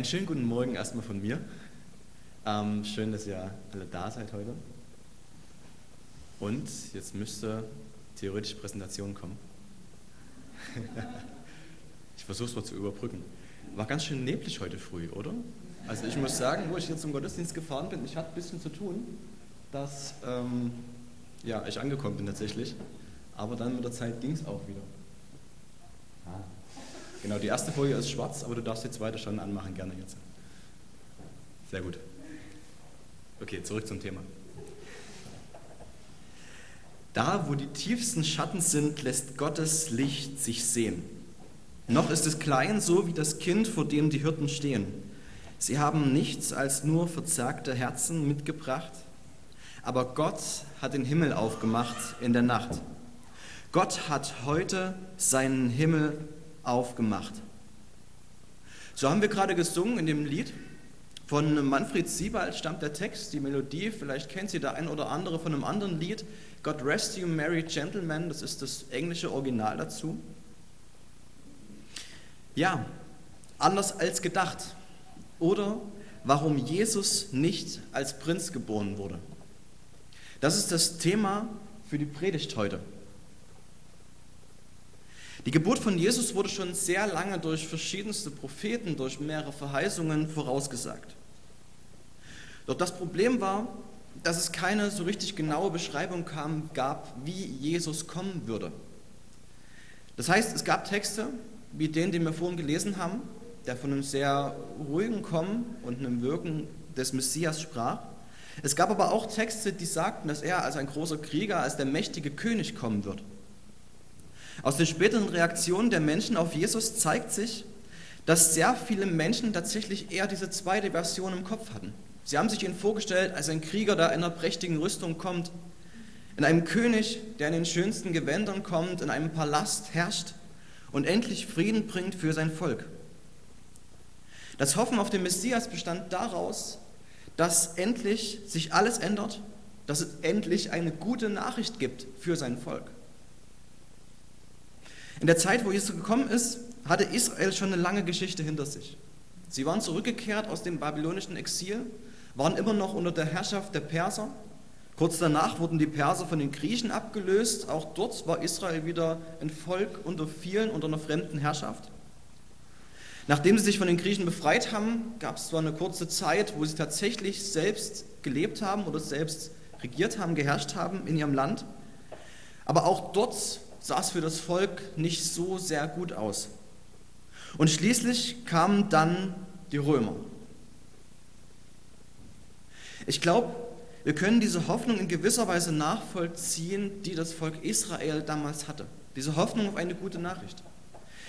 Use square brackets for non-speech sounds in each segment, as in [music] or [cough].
Einen schönen guten Morgen erstmal von mir. Ähm, schön, dass ihr alle da seid heute. Und jetzt müsste theoretisch Präsentation kommen. [laughs] ich versuche es mal zu überbrücken. War ganz schön neblig heute früh, oder? Also ich muss sagen, wo ich jetzt zum Gottesdienst gefahren bin, ich hatte ein bisschen zu tun, dass ähm, ja, ich angekommen bin tatsächlich. Aber dann mit der Zeit ging es auch wieder. Genau, die erste Folie ist schwarz, aber du darfst die zweite schon anmachen, gerne jetzt. Sehr gut. Okay, zurück zum Thema. Da, wo die tiefsten Schatten sind, lässt Gottes Licht sich sehen. Noch ist es klein, so wie das Kind, vor dem die Hirten stehen. Sie haben nichts als nur verzerrte Herzen mitgebracht, aber Gott hat den Himmel aufgemacht in der Nacht. Gott hat heute seinen Himmel aufgemacht. So haben wir gerade gesungen in dem Lied. Von Manfred Siebald stammt der Text, die Melodie. Vielleicht kennt sie der ein oder andere von einem anderen Lied. God rest you, merry gentlemen. Das ist das englische Original dazu. Ja, anders als gedacht. Oder warum Jesus nicht als Prinz geboren wurde. Das ist das Thema für die Predigt heute. Die Geburt von Jesus wurde schon sehr lange durch verschiedenste Propheten, durch mehrere Verheißungen vorausgesagt. Doch das Problem war, dass es keine so richtig genaue Beschreibung kam, gab, wie Jesus kommen würde. Das heißt, es gab Texte, wie den, den wir vorhin gelesen haben, der von einem sehr ruhigen Kommen und einem Wirken des Messias sprach. Es gab aber auch Texte, die sagten, dass er als ein großer Krieger, als der mächtige König kommen wird. Aus den späteren Reaktionen der Menschen auf Jesus zeigt sich, dass sehr viele Menschen tatsächlich eher diese zweite Version im Kopf hatten. Sie haben sich ihn vorgestellt als ein Krieger, der in einer prächtigen Rüstung kommt, in einem König, der in den schönsten Gewändern kommt, in einem Palast herrscht und endlich Frieden bringt für sein Volk. Das Hoffen auf den Messias bestand daraus, dass endlich sich alles ändert, dass es endlich eine gute Nachricht gibt für sein Volk. In der Zeit, wo Jesus gekommen ist, hatte Israel schon eine lange Geschichte hinter sich. Sie waren zurückgekehrt aus dem babylonischen Exil, waren immer noch unter der Herrschaft der Perser. Kurz danach wurden die Perser von den Griechen abgelöst. Auch dort war Israel wieder ein Volk unter vielen, unter einer fremden Herrschaft. Nachdem sie sich von den Griechen befreit haben, gab es zwar eine kurze Zeit, wo sie tatsächlich selbst gelebt haben oder selbst regiert haben, geherrscht haben in ihrem Land. Aber auch dort sah es für das Volk nicht so sehr gut aus. Und schließlich kamen dann die Römer. Ich glaube, wir können diese Hoffnung in gewisser Weise nachvollziehen, die das Volk Israel damals hatte. Diese Hoffnung auf eine gute Nachricht.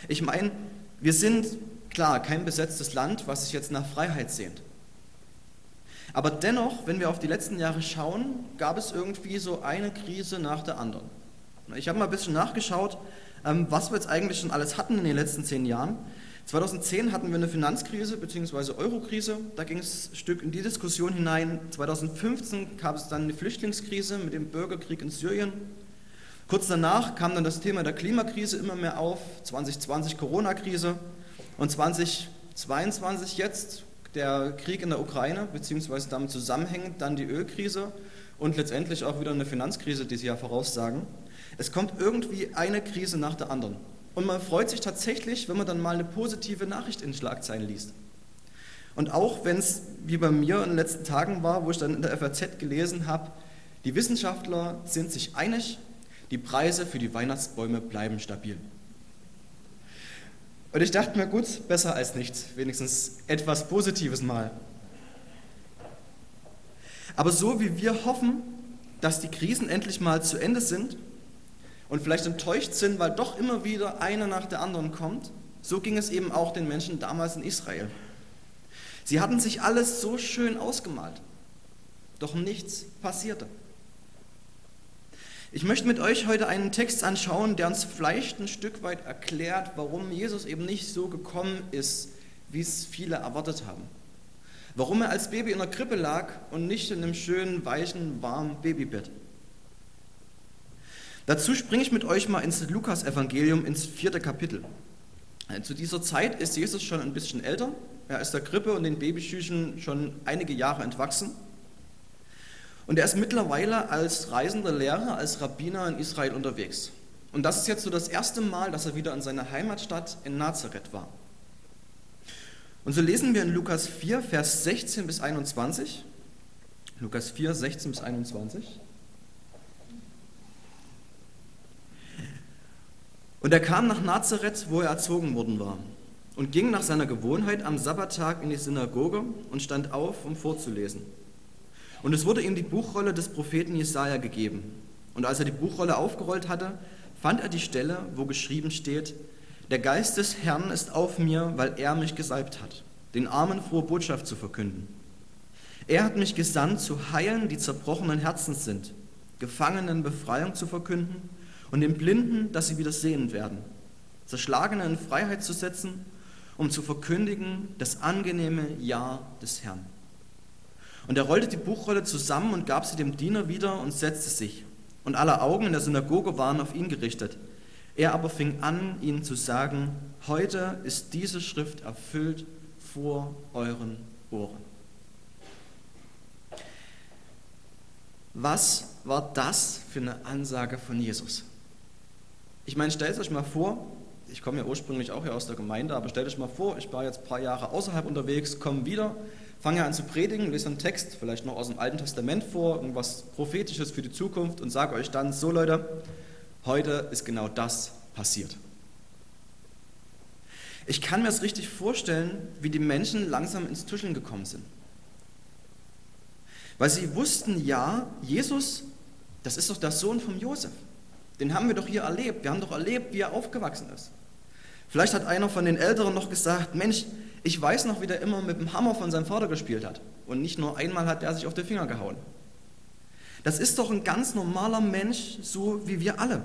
Ich meine, wir sind klar kein besetztes Land, was sich jetzt nach Freiheit sehnt. Aber dennoch, wenn wir auf die letzten Jahre schauen, gab es irgendwie so eine Krise nach der anderen. Ich habe mal ein bisschen nachgeschaut, ähm, was wir jetzt eigentlich schon alles hatten in den letzten zehn Jahren. 2010 hatten wir eine Finanzkrise bzw. Eurokrise, da ging es ein Stück in die Diskussion hinein. 2015 gab es dann eine Flüchtlingskrise mit dem Bürgerkrieg in Syrien. Kurz danach kam dann das Thema der Klimakrise immer mehr auf, 2020 Corona-Krise und 2022 jetzt der Krieg in der Ukraine bzw. damit zusammenhängend dann die Ölkrise und letztendlich auch wieder eine Finanzkrise, die Sie ja voraussagen. Es kommt irgendwie eine Krise nach der anderen. Und man freut sich tatsächlich, wenn man dann mal eine positive Nachricht in Schlagzeilen liest. Und auch wenn es wie bei mir in den letzten Tagen war, wo ich dann in der FAZ gelesen habe, die Wissenschaftler sind sich einig, die Preise für die Weihnachtsbäume bleiben stabil. Und ich dachte mir, gut, besser als nichts, wenigstens etwas Positives mal. Aber so wie wir hoffen, dass die Krisen endlich mal zu Ende sind und vielleicht enttäuscht sind, weil doch immer wieder eine nach der anderen kommt, so ging es eben auch den Menschen damals in Israel. Sie hatten sich alles so schön ausgemalt, doch nichts passierte. Ich möchte mit euch heute einen Text anschauen, der uns vielleicht ein Stück weit erklärt, warum Jesus eben nicht so gekommen ist, wie es viele erwartet haben. Warum er als Baby in der Krippe lag und nicht in einem schönen, weichen, warmen Babybett. Dazu springe ich mit euch mal ins Lukas-Evangelium, ins vierte Kapitel. Zu dieser Zeit ist Jesus schon ein bisschen älter. Er ist der Grippe und den Babyschüchen schon einige Jahre entwachsen. Und er ist mittlerweile als reisender Lehrer, als Rabbiner in Israel unterwegs. Und das ist jetzt so das erste Mal, dass er wieder in seiner Heimatstadt in Nazareth war. Und so lesen wir in Lukas 4, Vers 16 bis 21. Lukas 4, 16 bis 21. Und er kam nach Nazareth, wo er erzogen worden war, und ging nach seiner Gewohnheit am Sabbattag in die Synagoge und stand auf, um vorzulesen. Und es wurde ihm die Buchrolle des Propheten Jesaja gegeben. Und als er die Buchrolle aufgerollt hatte, fand er die Stelle, wo geschrieben steht: Der Geist des Herrn ist auf mir, weil er mich gesalbt hat, den Armen frohe Botschaft zu verkünden. Er hat mich gesandt, zu heilen, die zerbrochenen Herzens sind, Gefangenen Befreiung zu verkünden und den Blinden, dass sie wieder sehend werden, Zerschlagene in Freiheit zu setzen, um zu verkündigen das angenehme Ja des Herrn. Und er rollte die Buchrolle zusammen und gab sie dem Diener wieder und setzte sich. Und alle Augen in der Synagoge waren auf ihn gerichtet. Er aber fing an, ihnen zu sagen, heute ist diese Schrift erfüllt vor euren Ohren. Was war das für eine Ansage von Jesus? Ich meine, stellt euch mal vor, ich komme ja ursprünglich auch hier aus der Gemeinde, aber stellt euch mal vor, ich war jetzt ein paar Jahre außerhalb unterwegs, komme wieder, fange an zu predigen, lese einen Text, vielleicht noch aus dem Alten Testament vor, irgendwas Prophetisches für die Zukunft und sage euch dann, so Leute, heute ist genau das passiert. Ich kann mir es richtig vorstellen, wie die Menschen langsam ins Tuscheln gekommen sind. Weil sie wussten, ja, Jesus, das ist doch der Sohn von Josef. Den haben wir doch hier erlebt. Wir haben doch erlebt, wie er aufgewachsen ist. Vielleicht hat einer von den Älteren noch gesagt, Mensch, ich weiß noch, wie der immer mit dem Hammer von seinem Vater gespielt hat. Und nicht nur einmal hat er sich auf die Finger gehauen. Das ist doch ein ganz normaler Mensch, so wie wir alle.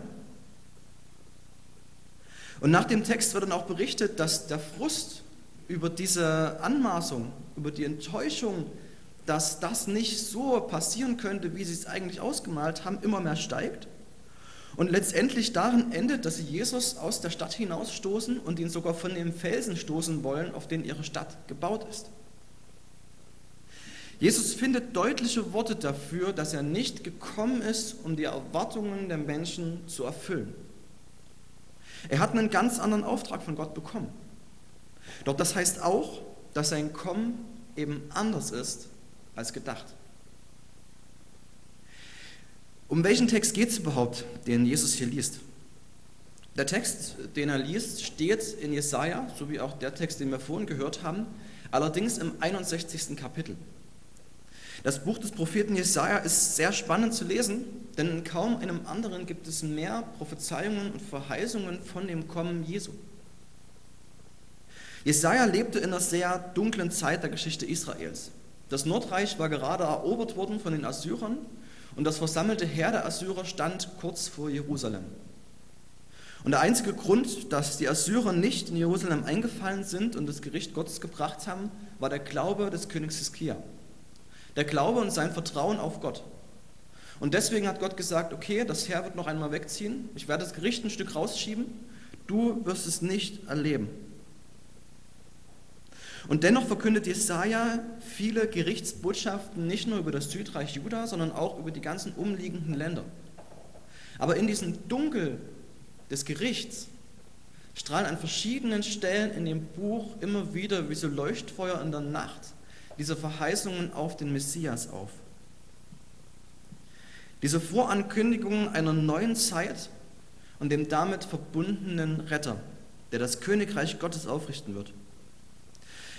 Und nach dem Text wird dann auch berichtet, dass der Frust über diese Anmaßung, über die Enttäuschung, dass das nicht so passieren könnte, wie sie es eigentlich ausgemalt haben, immer mehr steigt und letztendlich darin endet, dass sie Jesus aus der Stadt hinausstoßen und ihn sogar von dem Felsen stoßen wollen, auf den ihre Stadt gebaut ist. Jesus findet deutliche Worte dafür, dass er nicht gekommen ist, um die Erwartungen der Menschen zu erfüllen. Er hat einen ganz anderen Auftrag von Gott bekommen. Doch das heißt auch, dass sein Kommen eben anders ist als gedacht. Um welchen Text geht es überhaupt, den Jesus hier liest? Der Text, den er liest, steht in Jesaja, so wie auch der Text, den wir vorhin gehört haben, allerdings im 61. Kapitel. Das Buch des Propheten Jesaja ist sehr spannend zu lesen, denn in kaum einem anderen gibt es mehr Prophezeiungen und Verheißungen von dem Kommen Jesu. Jesaja lebte in einer sehr dunklen Zeit der Geschichte Israels. Das Nordreich war gerade erobert worden von den Assyrern und das versammelte Heer der Assyrer stand kurz vor Jerusalem. Und der einzige Grund, dass die Assyrer nicht in Jerusalem eingefallen sind und das Gericht Gottes gebracht haben, war der Glaube des Königs Hiskia. Der Glaube und sein Vertrauen auf Gott. Und deswegen hat Gott gesagt, okay, das Heer wird noch einmal wegziehen, ich werde das Gericht ein Stück rausschieben, du wirst es nicht erleben. Und dennoch verkündet Jesaja viele Gerichtsbotschaften nicht nur über das Südreich Juda, sondern auch über die ganzen umliegenden Länder. Aber in diesem Dunkel des Gerichts strahlen an verschiedenen Stellen in dem Buch immer wieder wie so Leuchtfeuer in der Nacht diese Verheißungen auf den Messias auf. Diese Vorankündigungen einer neuen Zeit und dem damit verbundenen Retter, der das Königreich Gottes aufrichten wird.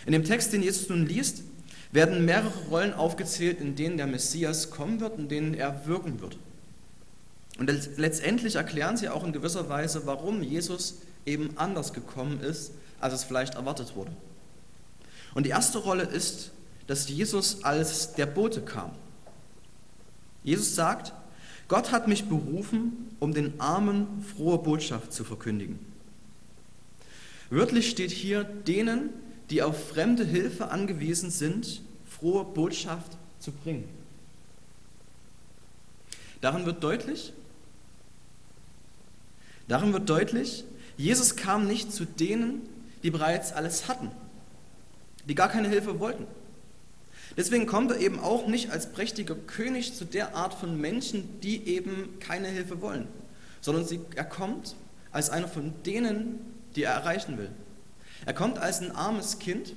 In dem Text, den Jesus nun liest, werden mehrere Rollen aufgezählt, in denen der Messias kommen wird, in denen er wirken wird. Und letztendlich erklären sie auch in gewisser Weise, warum Jesus eben anders gekommen ist, als es vielleicht erwartet wurde. Und die erste Rolle ist, dass Jesus als der Bote kam. Jesus sagt, Gott hat mich berufen, um den Armen frohe Botschaft zu verkündigen. Wörtlich steht hier denen, die auf fremde Hilfe angewiesen sind, frohe Botschaft zu bringen. Darin wird deutlich, darin wird deutlich, Jesus kam nicht zu denen, die bereits alles hatten. die gar keine Hilfe wollten. Deswegen kommt er eben auch nicht als prächtiger König zu der Art von Menschen, die eben keine Hilfe wollen, sondern er kommt als einer von denen, die er erreichen will. Er kommt als ein armes Kind,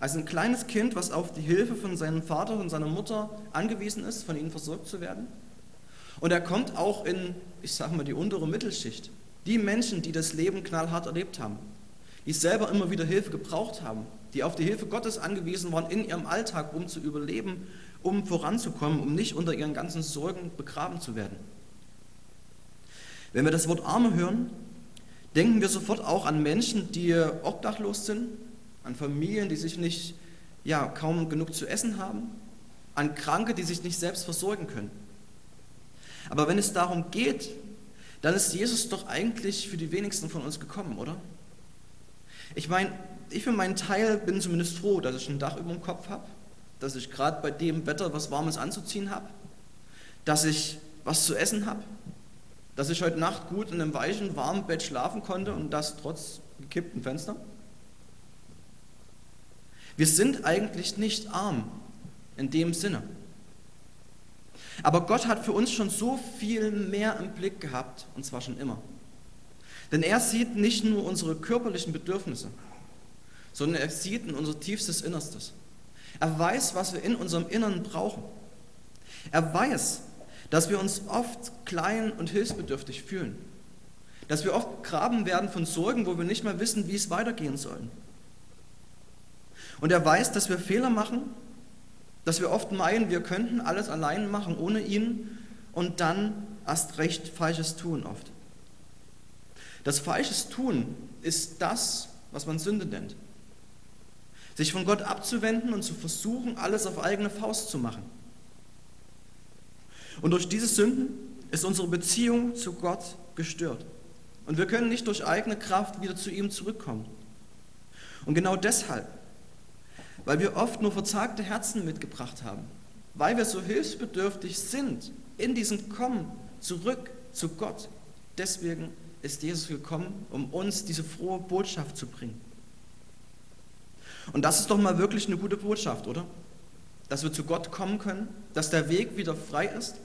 als ein kleines Kind, was auf die Hilfe von seinem Vater und seiner Mutter angewiesen ist, von ihnen versorgt zu werden. Und er kommt auch in, ich sage mal, die untere Mittelschicht. Die Menschen, die das Leben knallhart erlebt haben, die selber immer wieder Hilfe gebraucht haben, die auf die Hilfe Gottes angewiesen waren in ihrem Alltag, um zu überleben, um voranzukommen, um nicht unter ihren ganzen Sorgen begraben zu werden. Wenn wir das Wort Arme hören, denken wir sofort auch an Menschen, die obdachlos sind, an Familien, die sich nicht, ja, kaum genug zu essen haben, an Kranke, die sich nicht selbst versorgen können. Aber wenn es darum geht, dann ist Jesus doch eigentlich für die wenigsten von uns gekommen, oder? Ich meine, ich für meinen Teil bin zumindest froh, dass ich ein Dach über dem Kopf habe, dass ich gerade bei dem Wetter was Warmes anzuziehen habe, dass ich was zu essen habe, dass ich heute Nacht gut in einem weichen, warmen Bett schlafen konnte und das trotz gekippten Fenster. Wir sind eigentlich nicht arm in dem Sinne. Aber Gott hat für uns schon so viel mehr im Blick gehabt, und zwar schon immer. Denn er sieht nicht nur unsere körperlichen Bedürfnisse, sondern er sieht in unser tiefstes Innerstes. Er weiß, was wir in unserem Innern brauchen. Er weiß, dass wir uns oft klein und hilfsbedürftig fühlen. Dass wir oft graben werden von Sorgen, wo wir nicht mehr wissen, wie es weitergehen soll. Und er weiß, dass wir Fehler machen, dass wir oft meinen, wir könnten alles allein machen ohne ihn und dann erst recht Falsches tun oft. Das Falsches tun ist das, was man Sünde nennt sich von Gott abzuwenden und zu versuchen, alles auf eigene Faust zu machen. Und durch diese Sünden ist unsere Beziehung zu Gott gestört. Und wir können nicht durch eigene Kraft wieder zu ihm zurückkommen. Und genau deshalb, weil wir oft nur verzagte Herzen mitgebracht haben, weil wir so hilfsbedürftig sind in diesem Kommen zurück zu Gott, deswegen ist Jesus gekommen, um uns diese frohe Botschaft zu bringen. Und das ist doch mal wirklich eine gute Botschaft, oder? Dass wir zu Gott kommen können, dass der Weg wieder frei ist.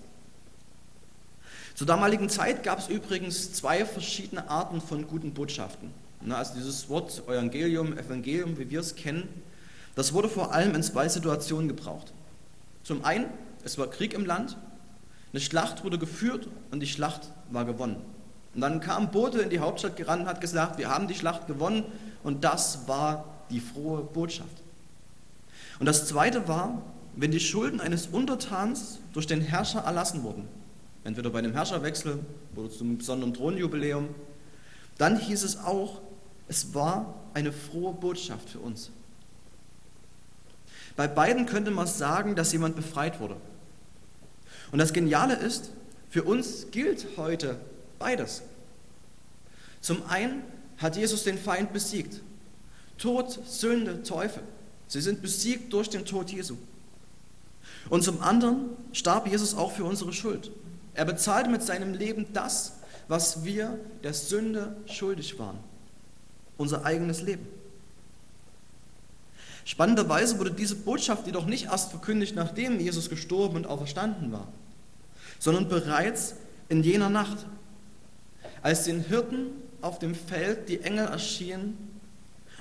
Zur damaligen Zeit gab es übrigens zwei verschiedene Arten von guten Botschaften. Also dieses Wort Evangelium, Evangelium, wie wir es kennen, das wurde vor allem in zwei Situationen gebraucht. Zum einen, es war Krieg im Land, eine Schlacht wurde geführt und die Schlacht war gewonnen. Und dann kam Bote in die Hauptstadt gerannt und hat gesagt, wir haben die Schlacht gewonnen und das war die frohe Botschaft. Und das Zweite war, wenn die Schulden eines Untertans durch den Herrscher erlassen wurden, entweder bei einem Herrscherwechsel oder zum besonderen Thronjubiläum, dann hieß es auch, es war eine frohe Botschaft für uns. Bei beiden könnte man sagen, dass jemand befreit wurde. Und das Geniale ist, für uns gilt heute beides. Zum einen hat Jesus den Feind besiegt Tod, Sünde, Teufel. Sie sind besiegt durch den Tod Jesu. Und zum anderen starb Jesus auch für unsere Schuld. Er bezahlte mit seinem Leben das, was wir der Sünde schuldig waren. Unser eigenes Leben. Spannenderweise wurde diese Botschaft jedoch nicht erst verkündigt, nachdem Jesus gestorben und auferstanden war, sondern bereits in jener Nacht, als den Hirten auf dem Feld die Engel erschienen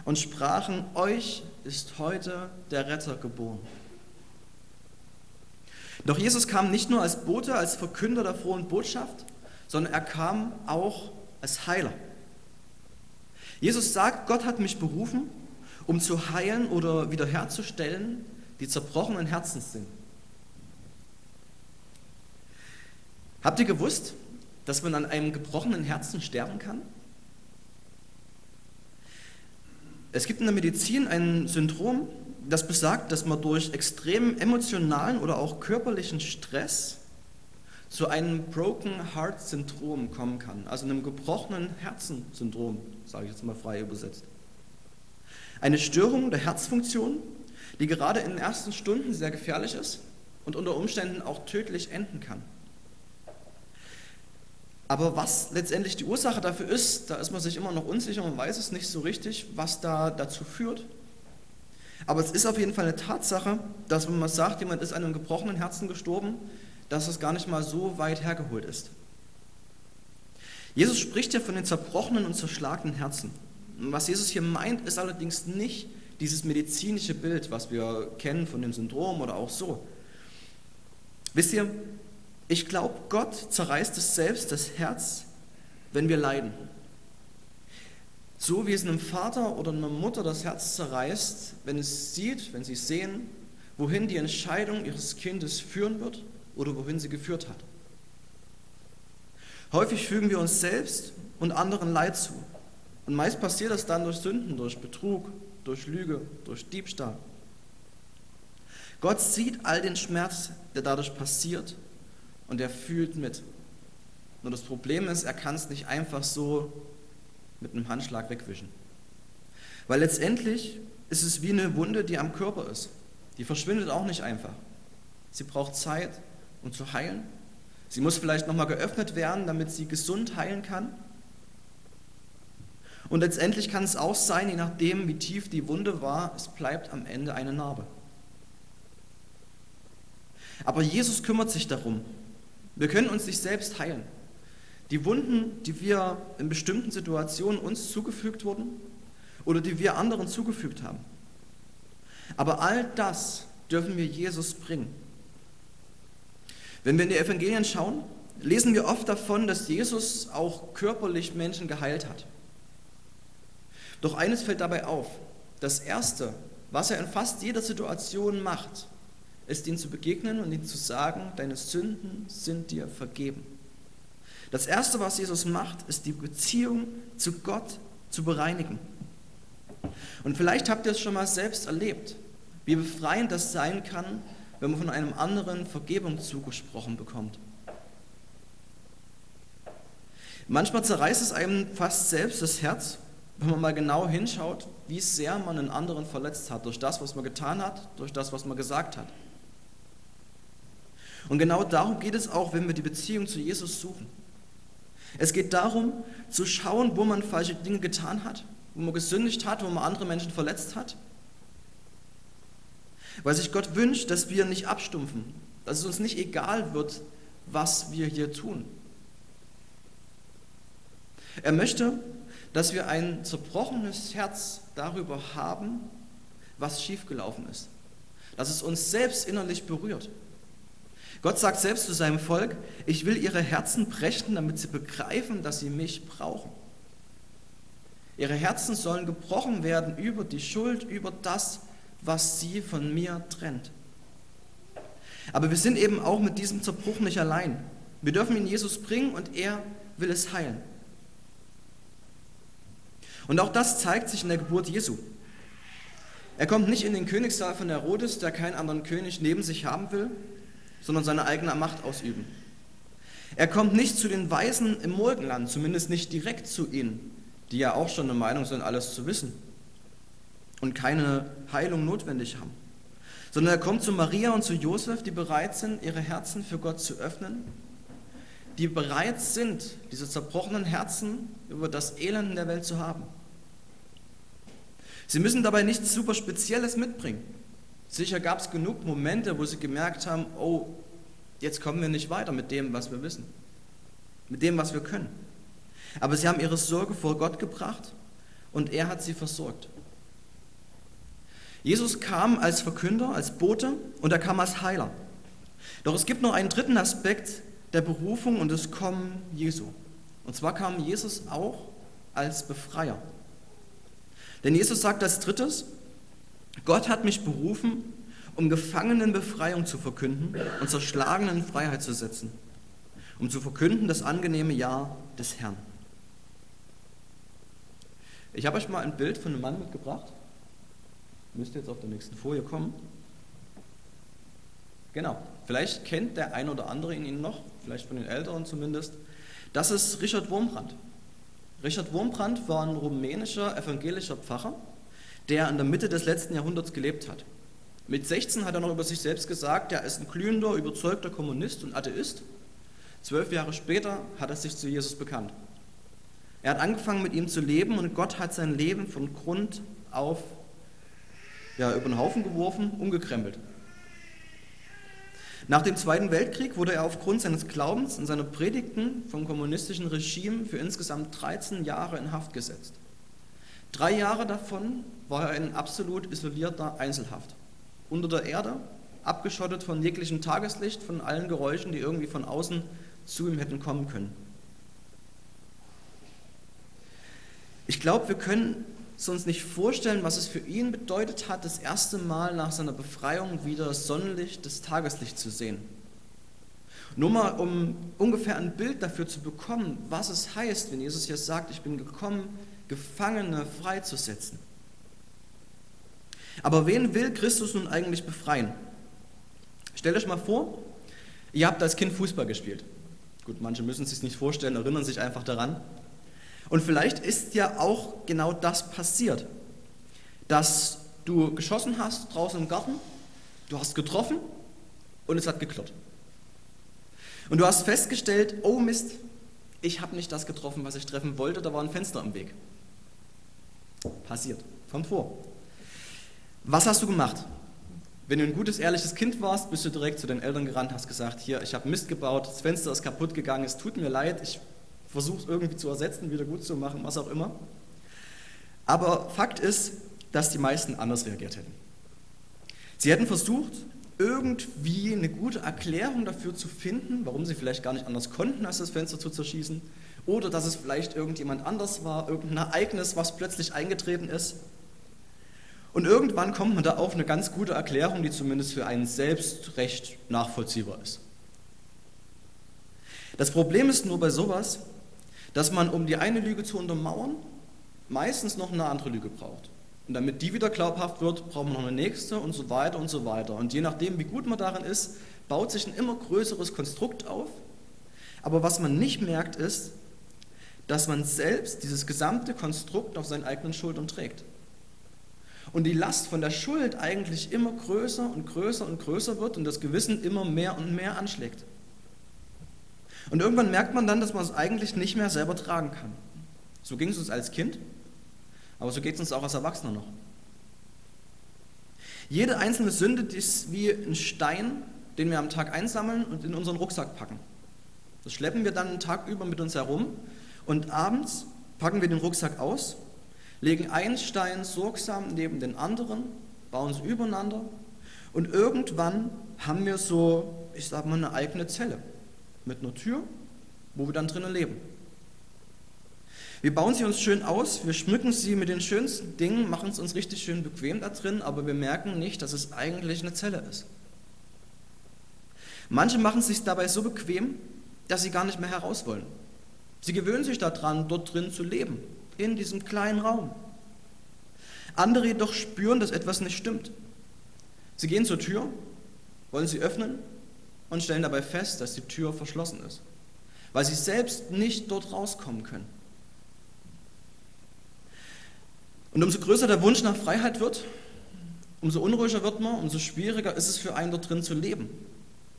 und sprachen, euch ist heute der Retter geboren. Doch Jesus kam nicht nur als Bote, als Verkünder der frohen Botschaft, sondern er kam auch als Heiler. Jesus sagt, Gott hat mich berufen, um zu heilen oder wiederherzustellen, die zerbrochenen Herzens sind. Habt ihr gewusst, dass man an einem gebrochenen Herzen sterben kann? Es gibt in der Medizin ein Syndrom, das besagt, dass man durch extremen emotionalen oder auch körperlichen Stress zu einem Broken Heart Syndrom kommen kann, also einem gebrochenen Herzensyndrom, sage ich jetzt mal frei übersetzt. Eine Störung der Herzfunktion, die gerade in den ersten Stunden sehr gefährlich ist und unter Umständen auch tödlich enden kann. Aber was letztendlich die Ursache dafür ist, da ist man sich immer noch unsicher, man weiß es nicht so richtig, was da dazu führt. Aber es ist auf jeden Fall eine Tatsache, dass wenn man sagt, jemand ist an einem gebrochenen Herzen gestorben, dass es gar nicht mal so weit hergeholt ist. Jesus spricht ja von den zerbrochenen und zerschlagenen Herzen. Was Jesus hier meint, ist allerdings nicht dieses medizinische Bild, was wir kennen von dem Syndrom oder auch so. Wisst ihr, ich glaube, Gott zerreißt es selbst, das Herz, wenn wir leiden. So wie es einem Vater oder einer Mutter das Herz zerreißt, wenn es sieht, wenn sie sehen, wohin die Entscheidung ihres Kindes führen wird oder wohin sie geführt hat. Häufig fügen wir uns selbst und anderen Leid zu. Und meist passiert das dann durch Sünden, durch Betrug, durch Lüge, durch Diebstahl. Gott sieht all den Schmerz, der dadurch passiert, und er fühlt mit. Nur das Problem ist, er kann es nicht einfach so mit einem Handschlag wegwischen. Weil letztendlich ist es wie eine Wunde, die am Körper ist. Die verschwindet auch nicht einfach. Sie braucht Zeit, um zu heilen. Sie muss vielleicht nochmal geöffnet werden, damit sie gesund heilen kann. Und letztendlich kann es auch sein, je nachdem, wie tief die Wunde war, es bleibt am Ende eine Narbe. Aber Jesus kümmert sich darum. Wir können uns nicht selbst heilen. Die Wunden, die wir in bestimmten Situationen uns zugefügt wurden oder die wir anderen zugefügt haben. Aber all das dürfen wir Jesus bringen. Wenn wir in die Evangelien schauen, lesen wir oft davon, dass Jesus auch körperlich Menschen geheilt hat. Doch eines fällt dabei auf. Das Erste, was er in fast jeder Situation macht, ist ihnen zu begegnen und ihnen zu sagen, deine Sünden sind dir vergeben. Das Erste, was Jesus macht, ist die Beziehung zu Gott zu bereinigen. Und vielleicht habt ihr es schon mal selbst erlebt, wie befreiend das sein kann, wenn man von einem anderen Vergebung zugesprochen bekommt. Manchmal zerreißt es einem fast selbst das Herz wenn man mal genau hinschaut, wie sehr man einen anderen verletzt hat, durch das, was man getan hat, durch das, was man gesagt hat. Und genau darum geht es auch, wenn wir die Beziehung zu Jesus suchen. Es geht darum, zu schauen, wo man falsche Dinge getan hat, wo man gesündigt hat, wo man andere Menschen verletzt hat. Weil sich Gott wünscht, dass wir nicht abstumpfen, dass es uns nicht egal wird, was wir hier tun. Er möchte, dass wir ein zerbrochenes Herz darüber haben, was schiefgelaufen ist. Dass es uns selbst innerlich berührt. Gott sagt selbst zu seinem Volk, ich will ihre Herzen brechen, damit sie begreifen, dass sie mich brauchen. Ihre Herzen sollen gebrochen werden über die Schuld, über das, was sie von mir trennt. Aber wir sind eben auch mit diesem Zerbruch nicht allein. Wir dürfen ihn Jesus bringen und er will es heilen. Und auch das zeigt sich in der Geburt Jesu. Er kommt nicht in den Königssaal von Herodes, der keinen anderen König neben sich haben will, sondern seine eigene Macht ausüben. Er kommt nicht zu den Weisen im Morgenland, zumindest nicht direkt zu ihnen, die ja auch schon eine Meinung sind, alles zu wissen und keine Heilung notwendig haben, sondern er kommt zu Maria und zu Josef, die bereit sind, ihre Herzen für Gott zu öffnen die bereit sind, diese zerbrochenen Herzen über das Elend in der Welt zu haben. Sie müssen dabei nichts super Spezielles mitbringen. Sicher gab es genug Momente, wo sie gemerkt haben, oh, jetzt kommen wir nicht weiter mit dem, was wir wissen, mit dem, was wir können. Aber sie haben ihre Sorge vor Gott gebracht und er hat sie versorgt. Jesus kam als Verkünder, als Bote und er kam als Heiler. Doch es gibt noch einen dritten Aspekt, der Berufung und des Kommen Jesu. Und zwar kam Jesus auch als Befreier. Denn Jesus sagt als drittes, Gott hat mich berufen, um Gefangenen Befreiung zu verkünden und Zerschlagenen Freiheit zu setzen, um zu verkünden das angenehme Jahr des Herrn. Ich habe euch mal ein Bild von einem Mann mitgebracht. Müsste jetzt auf der nächsten Folie kommen. Genau, vielleicht kennt der ein oder andere ihn noch, vielleicht von den Älteren zumindest. Das ist Richard Wurmbrand. Richard Wurmbrand war ein rumänischer evangelischer Pfarrer, der in der Mitte des letzten Jahrhunderts gelebt hat. Mit 16 hat er noch über sich selbst gesagt, er ist ein glühender, überzeugter Kommunist und Atheist. Zwölf Jahre später hat er sich zu Jesus bekannt. Er hat angefangen mit ihm zu leben und Gott hat sein Leben von Grund auf ja, über den Haufen geworfen, umgekrempelt. Nach dem Zweiten Weltkrieg wurde er aufgrund seines Glaubens und seiner Predigten vom kommunistischen Regime für insgesamt 13 Jahre in Haft gesetzt. Drei Jahre davon war er in absolut isolierter Einzelhaft. Unter der Erde, abgeschottet von jeglichem Tageslicht, von allen Geräuschen, die irgendwie von außen zu ihm hätten kommen können. Ich glaube, wir können es uns nicht vorstellen, was es für ihn bedeutet hat, das erste Mal nach seiner Befreiung wieder Sonnenlicht, das Tageslicht zu sehen. Nur mal, um ungefähr ein Bild dafür zu bekommen, was es heißt, wenn Jesus hier sagt, ich bin gekommen, Gefangene freizusetzen. Aber wen will Christus nun eigentlich befreien? Stellt euch mal vor, ihr habt als Kind Fußball gespielt. Gut, manche müssen es sich nicht vorstellen, erinnern sich einfach daran. Und vielleicht ist ja auch genau das passiert, dass du geschossen hast draußen im Garten, du hast getroffen und es hat geklirrt. Und du hast festgestellt, oh Mist, ich habe nicht das getroffen, was ich treffen wollte, da war ein Fenster im Weg. Passiert, kommt vor. Was hast du gemacht? Wenn du ein gutes, ehrliches Kind warst, bist du direkt zu deinen Eltern gerannt, hast gesagt, hier, ich habe Mist gebaut, das Fenster ist kaputt gegangen, es tut mir leid, ich versuche es irgendwie zu ersetzen, wieder gut zu machen, was auch immer. Aber Fakt ist, dass die meisten anders reagiert hätten. Sie hätten versucht, irgendwie eine gute Erklärung dafür zu finden, warum sie vielleicht gar nicht anders konnten, als das Fenster zu zerschießen, oder dass es vielleicht irgendjemand anders war, irgendein Ereignis, was plötzlich eingetreten ist. Und irgendwann kommt man da auf eine ganz gute Erklärung, die zumindest für einen selbst recht nachvollziehbar ist. Das Problem ist nur bei sowas, dass man, um die eine Lüge zu untermauern, meistens noch eine andere Lüge braucht. Und damit die wieder glaubhaft wird, braucht man noch eine nächste und so weiter und so weiter. Und je nachdem, wie gut man darin ist, baut sich ein immer größeres Konstrukt auf. Aber was man nicht merkt, ist, dass man selbst dieses gesamte Konstrukt auf seinen eigenen Schultern trägt. Und die Last von der Schuld eigentlich immer größer und größer und größer wird und das Gewissen immer mehr und mehr anschlägt. Und irgendwann merkt man dann, dass man es eigentlich nicht mehr selber tragen kann. So ging es uns als Kind, aber so geht es uns auch als Erwachsener noch. Jede einzelne Sünde ist wie ein Stein, den wir am Tag einsammeln und in unseren Rucksack packen. Das schleppen wir dann einen Tag über mit uns herum und abends packen wir den Rucksack aus, legen einen Stein sorgsam neben den anderen, bauen sie übereinander und irgendwann haben wir so, ich sag mal, eine eigene Zelle mit einer Tür, wo wir dann drinnen leben. Wir bauen sie uns schön aus, wir schmücken sie mit den schönsten Dingen, machen es uns richtig schön bequem da drin, aber wir merken nicht, dass es eigentlich eine Zelle ist. Manche machen es sich dabei so bequem, dass sie gar nicht mehr heraus wollen. Sie gewöhnen sich daran, dort drin zu leben, in diesem kleinen Raum. Andere jedoch spüren, dass etwas nicht stimmt. Sie gehen zur Tür, wollen sie öffnen und stellen dabei fest, dass die Tür verschlossen ist, weil sie selbst nicht dort rauskommen können. Und umso größer der Wunsch nach Freiheit wird, umso unruhiger wird man, umso schwieriger ist es für einen dort drin zu leben.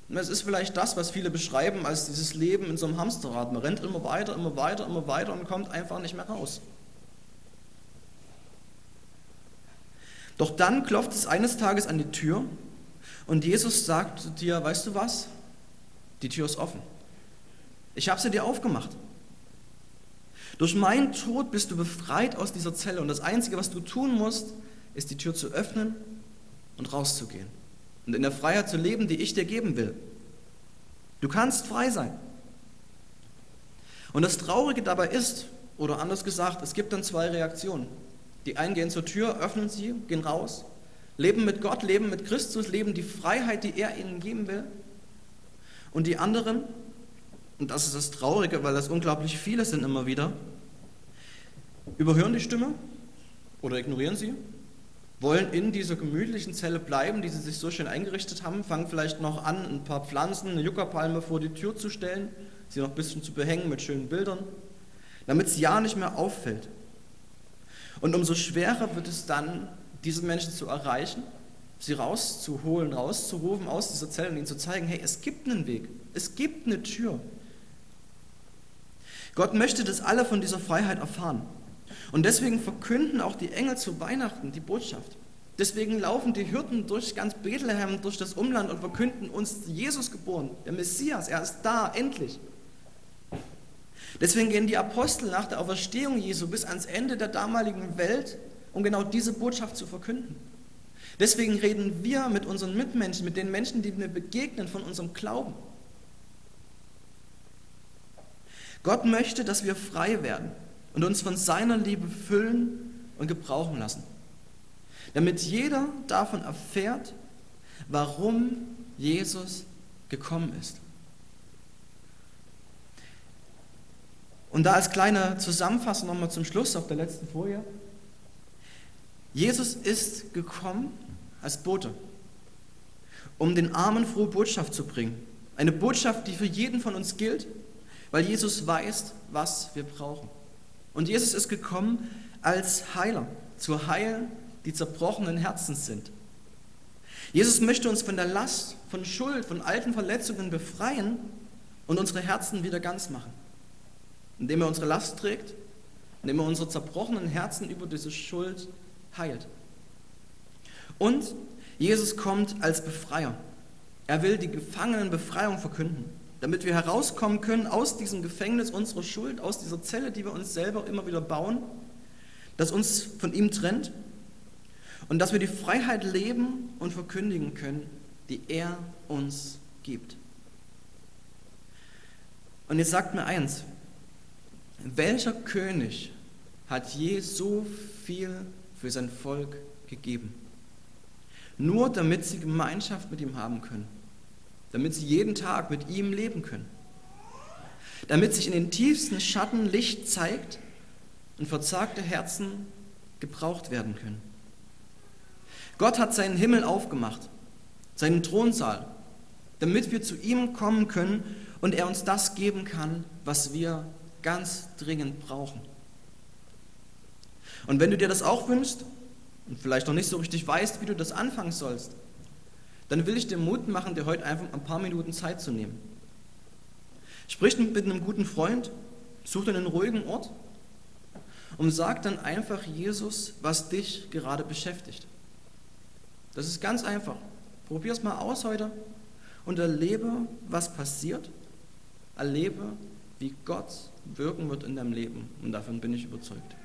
Es ist vielleicht das, was viele beschreiben als dieses Leben in so einem Hamsterrad. Man rennt immer weiter, immer weiter, immer weiter und kommt einfach nicht mehr raus. Doch dann klopft es eines Tages an die Tür und Jesus sagt zu dir, weißt du was? Die Tür ist offen. Ich habe sie dir aufgemacht. Durch meinen Tod bist du befreit aus dieser Zelle und das Einzige, was du tun musst, ist die Tür zu öffnen und rauszugehen und in der Freiheit zu leben, die ich dir geben will. Du kannst frei sein. Und das Traurige dabei ist, oder anders gesagt, es gibt dann zwei Reaktionen. Die einen gehen zur Tür, öffnen sie, gehen raus leben mit Gott, leben mit Christus, leben die Freiheit, die er ihnen geben will. Und die anderen, und das ist das Traurige, weil das unglaublich viele sind immer wieder, überhören die Stimme oder ignorieren sie, wollen in dieser gemütlichen Zelle bleiben, die sie sich so schön eingerichtet haben, fangen vielleicht noch an, ein paar Pflanzen, eine Juckerpalme vor die Tür zu stellen, sie noch ein bisschen zu behängen mit schönen Bildern, damit es ja nicht mehr auffällt. Und umso schwerer wird es dann, diese Menschen zu erreichen, sie rauszuholen, rauszurufen aus dieser Zelle und ihnen zu zeigen, hey, es gibt einen Weg, es gibt eine Tür. Gott möchte, dass alle von dieser Freiheit erfahren. Und deswegen verkünden auch die Engel zu Weihnachten die Botschaft. Deswegen laufen die Hirten durch ganz Bethlehem, durch das Umland und verkünden uns Jesus geboren, der Messias, er ist da, endlich. Deswegen gehen die Apostel nach der Auferstehung Jesu bis ans Ende der damaligen Welt, um genau diese Botschaft zu verkünden. Deswegen reden wir mit unseren Mitmenschen, mit den Menschen, die wir begegnen, von unserem Glauben. Gott möchte, dass wir frei werden und uns von seiner Liebe füllen und gebrauchen lassen, damit jeder davon erfährt, warum Jesus gekommen ist. Und da als kleine Zusammenfassung nochmal zum Schluss auf der letzten Folie. Jesus ist gekommen als Bote, um den Armen frohe Botschaft zu bringen. Eine Botschaft, die für jeden von uns gilt, weil Jesus weiß, was wir brauchen. Und Jesus ist gekommen als Heiler, zu heilen, die zerbrochenen Herzens sind. Jesus möchte uns von der Last, von Schuld, von alten Verletzungen befreien und unsere Herzen wieder ganz machen. Indem er unsere Last trägt, indem er unsere zerbrochenen Herzen über diese Schuld heilt. Und Jesus kommt als Befreier. Er will die Gefangenen Befreiung verkünden, damit wir herauskommen können aus diesem Gefängnis unserer Schuld, aus dieser Zelle, die wir uns selber immer wieder bauen, das uns von ihm trennt und dass wir die Freiheit leben und verkündigen können, die er uns gibt. Und jetzt sagt mir eins, welcher König hat je so viel für sein Volk gegeben? Nur damit sie Gemeinschaft mit ihm haben können, damit sie jeden Tag mit ihm leben können, damit sich in den tiefsten Schatten Licht zeigt und verzagte Herzen gebraucht werden können. Gott hat seinen Himmel aufgemacht, seinen Thronsaal, damit wir zu ihm kommen können und er uns das geben kann, was wir ganz dringend brauchen. Und wenn du dir das auch wünschst und vielleicht noch nicht so richtig weißt, wie du das anfangen sollst, dann will ich dir Mut machen, dir heute einfach ein paar Minuten Zeit zu nehmen. Sprich mit einem guten Freund, such dir einen ruhigen Ort und sag dann einfach Jesus, was dich gerade beschäftigt. Das ist ganz einfach. Probier es mal aus heute und erlebe, was passiert. Erlebe, wie Gott wirken wird in deinem Leben. Und davon bin ich überzeugt.